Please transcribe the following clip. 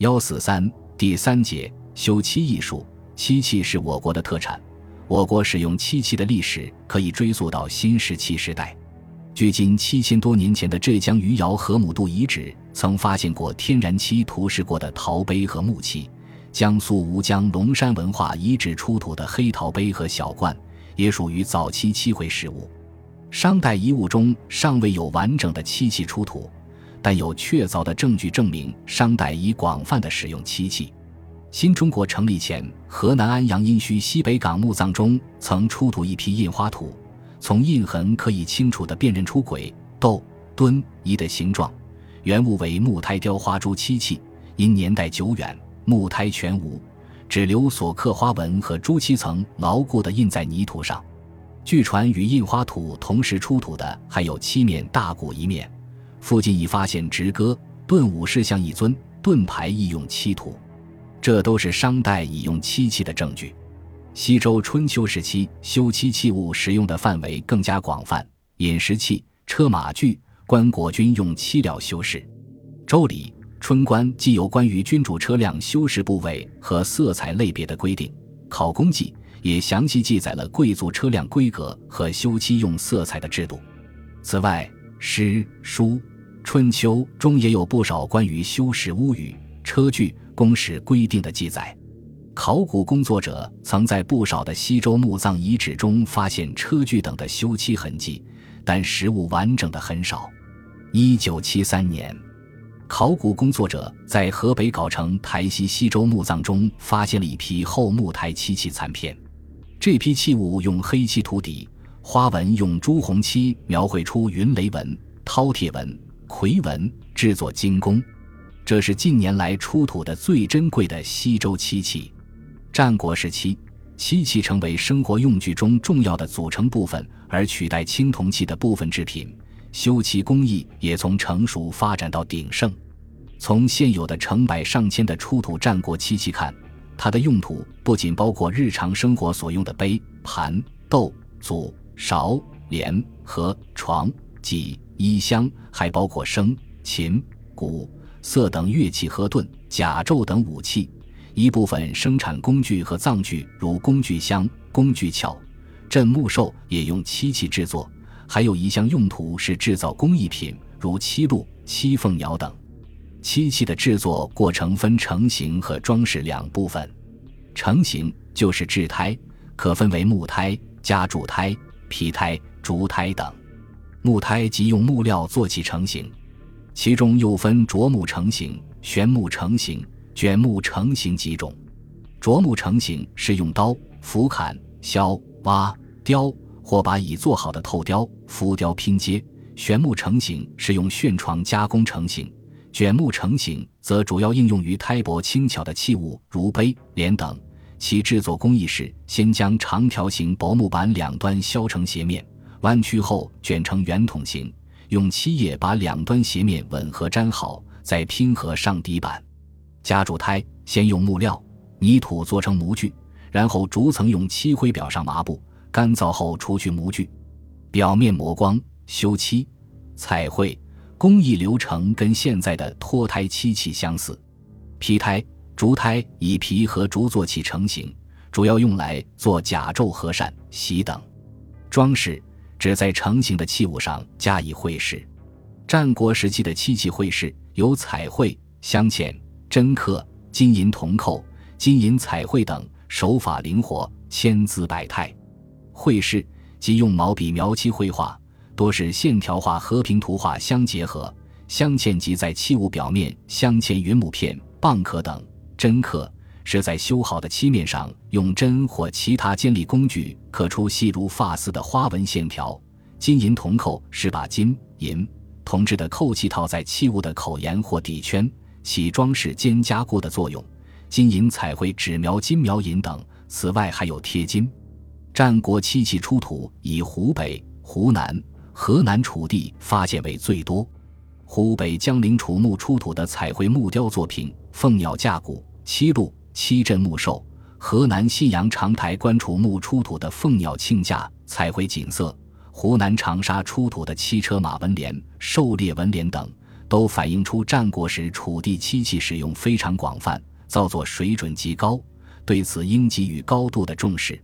幺四三第三节修漆艺术，漆器是我国的特产。我国使用漆器的历史可以追溯到新石器时代。距今七千多年前的浙江余姚河姆渡遗址曾发现过天然漆涂饰过的陶杯和木器。江苏吴江龙山文化遗址出土的黑陶杯和小罐也属于早期漆绘实物。商代遗物中尚未有完整的漆器出土，但有确凿的证据证明商代已广泛的使用漆器。新中国成立前，河南安阳殷墟西北港墓葬中曾出土一批印花土，从印痕可以清楚地辨认出鬼、斗、墩、仪的形状。原物为木胎雕花珠漆器，因年代久远，木胎全无，只留所刻花纹和朱漆层牢固地印在泥土上。据传，与印花土同时出土的还有七面大鼓一面，附近已发现直戈、盾武士像一尊，盾牌亦用漆涂，这都是商代已用漆器的证据。西周春秋时期，修漆器物使用的范围更加广泛，饮食器、车马具、棺椁均用漆料修饰。周礼、春官既有关于君主车辆修饰部位和色彩类别的规定，考工记。也详细记载了贵族车辆规格和修漆用色彩的制度。此外，诗、书、春秋中也有不少关于修饰屋宇、车具、工时规定的记载。考古工作者曾在不少的西周墓葬遗址中发现车具等的修漆痕迹，但实物完整的很少。一九七三年，考古工作者在河北藁城台西西周墓葬中发现了一批后木胎漆器残片。这批器物用黑漆涂底，花纹用朱红漆描绘出云雷纹、饕餮纹、夔纹，制作精工。这是近年来出土的最珍贵的西周漆器。战国时期，漆器成为生活用具中重要的组成部分，而取代青铜器的部分制品。修漆工艺也从成熟发展到鼎盛。从现有的成百上千的出土战国漆器看。它的用途不仅包括日常生活所用的杯、盘、豆、祖、勺、镰和、床、几、衣箱，还包括笙、琴、鼓、瑟等乐器和盾、甲胄等武器。一部分生产工具和葬具，如工具箱、工具鞘、镇墓兽，也用漆器制作。还有一项用途是制造工艺品，如漆鹿、漆凤鸟等。漆器的制作过程分成型和装饰两部分。成型就是制胎，可分为木胎、加铸胎、皮胎、竹胎等。木胎即用木料做起成型，其中又分琢木成型、旋木成型、卷木成型几种。琢木成型是用刀斧砍、削、挖、雕，或把已做好的透雕、浮雕拼接；旋木成型是用旋床加工成型。卷木成型则主要应用于胎薄轻巧的器物，如杯、帘等。其制作工艺是：先将长条形薄木板两端削成斜面，弯曲后卷成圆筒形，用漆液把两端斜面吻合粘好，再拼合上底板。加铸胎先用木料、泥土做成模具，然后逐层用漆灰裱上麻布，干燥后除去模具，表面磨光、修漆、彩绘。工艺流程跟现在的脱胎漆器相似，皮胎、竹胎以皮和竹做起成型，主要用来做甲胄、和扇、席等装饰，只在成型的器物上加以绘饰。战国时期的漆器绘饰有彩绘、镶嵌、针刻、金银铜扣、金银彩绘等，手法灵活，千姿百态。绘饰即用毛笔描漆绘画。多是线条画、和平图画相结合，镶嵌即在器物表面镶嵌云母片、蚌壳等；针刻是在修好的漆面上用针或其他尖利工具刻出细如发丝的花纹线条；金银铜扣是把金银铜制的扣器套在器物的口沿或底圈，起装饰兼加固的作用；金银彩绘纸描金描银等。此外还有贴金。战国漆器出土以湖北、湖南。河南楚地发现为最多，湖北江陵楚墓出土的彩绘木雕作品《凤鸟架鼓》《七鹿七镇木兽》；河南信阳长台关楚墓出土的凤鸟庆架彩绘锦瑟；湖南长沙出土的汽车马纹联、狩猎纹联等，都反映出战国时楚地漆器使用非常广泛，造作水准极高，对此应给予高度的重视。